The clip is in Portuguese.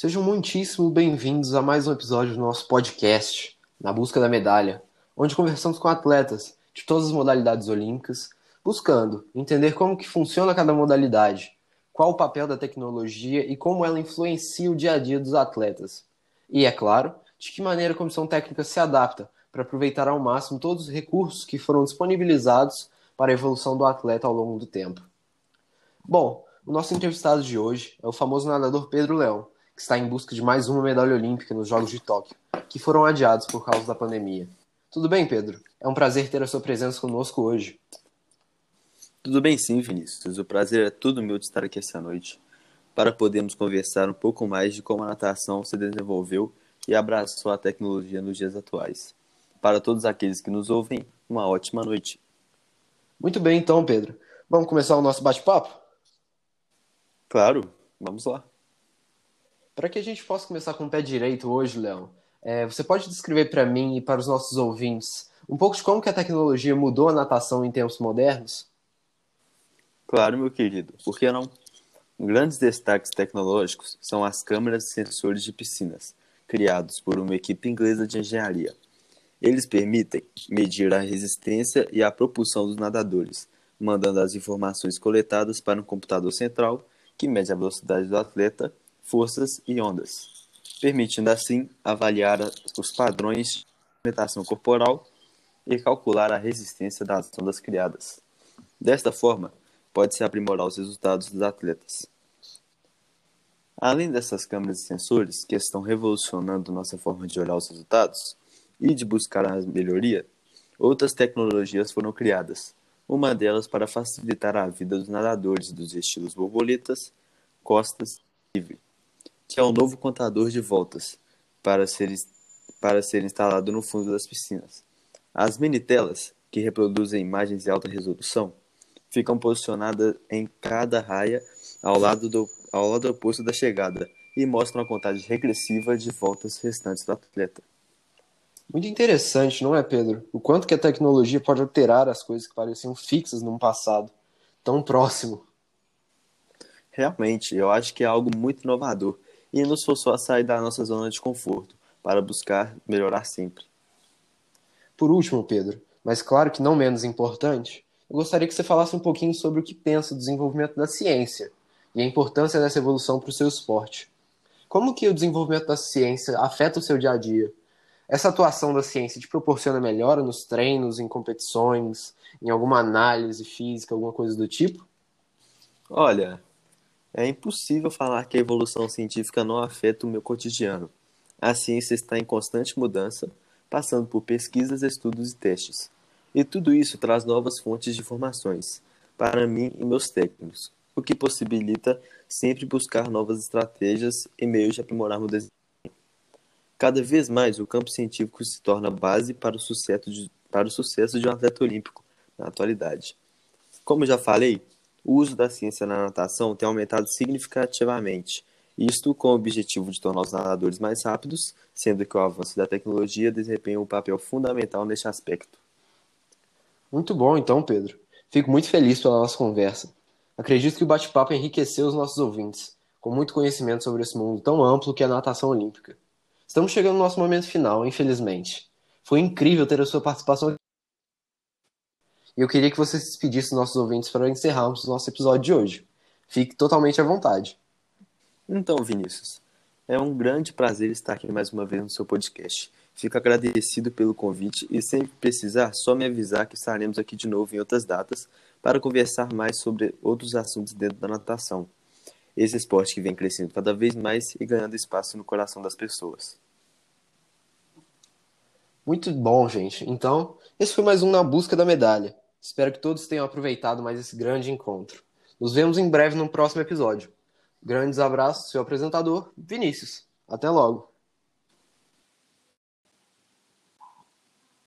Sejam muitíssimo bem-vindos a mais um episódio do nosso podcast, Na Busca da Medalha, onde conversamos com atletas de todas as modalidades olímpicas, buscando entender como que funciona cada modalidade, qual o papel da tecnologia e como ela influencia o dia a dia dos atletas. E, é claro, de que maneira a comissão técnica se adapta para aproveitar ao máximo todos os recursos que foram disponibilizados para a evolução do atleta ao longo do tempo. Bom, o nosso entrevistado de hoje é o famoso nadador Pedro Leão, que está em busca de mais uma medalha olímpica nos Jogos de Tóquio, que foram adiados por causa da pandemia. Tudo bem, Pedro? É um prazer ter a sua presença conosco hoje. Tudo bem sim, Vinícius. O prazer é todo meu de estar aqui essa noite, para podermos conversar um pouco mais de como a natação se desenvolveu e abraçou a tecnologia nos dias atuais. Para todos aqueles que nos ouvem, uma ótima noite. Muito bem, então, Pedro. Vamos começar o nosso bate-papo? Claro, vamos lá. Para que a gente possa começar com o pé direito hoje, Léo, é, você pode descrever para mim e para os nossos ouvintes um pouco de como que a tecnologia mudou a natação em tempos modernos? Claro, meu querido. Por que não? Grandes destaques tecnológicos são as câmeras e sensores de piscinas, criados por uma equipe inglesa de engenharia. Eles permitem medir a resistência e a propulsão dos nadadores, mandando as informações coletadas para um computador central que mede a velocidade do atleta, forças e ondas, permitindo assim avaliar os padrões de movimentação corporal e calcular a resistência das ondas criadas. Desta forma, pode-se aprimorar os resultados dos atletas. Além dessas câmeras e sensores que estão revolucionando nossa forma de olhar os resultados e de buscar a melhoria, outras tecnologias foram criadas. Uma delas para facilitar a vida dos nadadores dos estilos borboletas, costas é o novo contador de voltas para ser, para ser instalado no fundo das piscinas. As mini telas, que reproduzem imagens de alta resolução, ficam posicionadas em cada raia ao lado, do, ao lado oposto da chegada e mostram a contagem regressiva de voltas restantes do atleta. Muito interessante, não é, Pedro? O quanto que a tecnologia pode alterar as coisas que pareciam fixas num passado tão próximo. Realmente, eu acho que é algo muito inovador e nos forçou a sair da nossa zona de conforto para buscar melhorar sempre. Por último, Pedro, mas claro que não menos importante, eu gostaria que você falasse um pouquinho sobre o que pensa do desenvolvimento da ciência e a importância dessa evolução para o seu esporte. Como que o desenvolvimento da ciência afeta o seu dia a dia? Essa atuação da ciência te proporciona melhora nos treinos, em competições, em alguma análise física, alguma coisa do tipo? Olha, é impossível falar que a evolução científica não afeta o meu cotidiano. A ciência está em constante mudança, passando por pesquisas, estudos e testes. E tudo isso traz novas fontes de informações para mim e meus técnicos, o que possibilita sempre buscar novas estratégias e meios de aprimorar o desempenho. Cada vez mais o campo científico se torna base para o sucesso de, para o sucesso de um atleta olímpico na atualidade. Como já falei, o uso da ciência na natação tem aumentado significativamente, isto com o objetivo de tornar os nadadores mais rápidos, sendo que o avanço da tecnologia desempenha um papel fundamental neste aspecto. Muito bom, então, Pedro. Fico muito feliz pela nossa conversa. Acredito que o bate-papo enriqueceu os nossos ouvintes, com muito conhecimento sobre esse mundo tão amplo que é a natação olímpica. Estamos chegando no nosso momento final, infelizmente. Foi incrível ter a sua participação aqui. E eu queria que você se despedisse dos nossos ouvintes para encerrarmos o nosso episódio de hoje. Fique totalmente à vontade. Então, Vinícius, é um grande prazer estar aqui mais uma vez no seu podcast. Fico agradecido pelo convite e sempre precisar, só me avisar que estaremos aqui de novo em outras datas para conversar mais sobre outros assuntos dentro da natação. Esse esporte que vem crescendo cada vez mais e ganhando espaço no coração das pessoas. Muito bom, gente. Então, esse foi mais um Na Busca da Medalha. Espero que todos tenham aproveitado mais esse grande encontro. Nos vemos em breve no próximo episódio. Grandes abraços, seu apresentador, Vinícius. Até logo.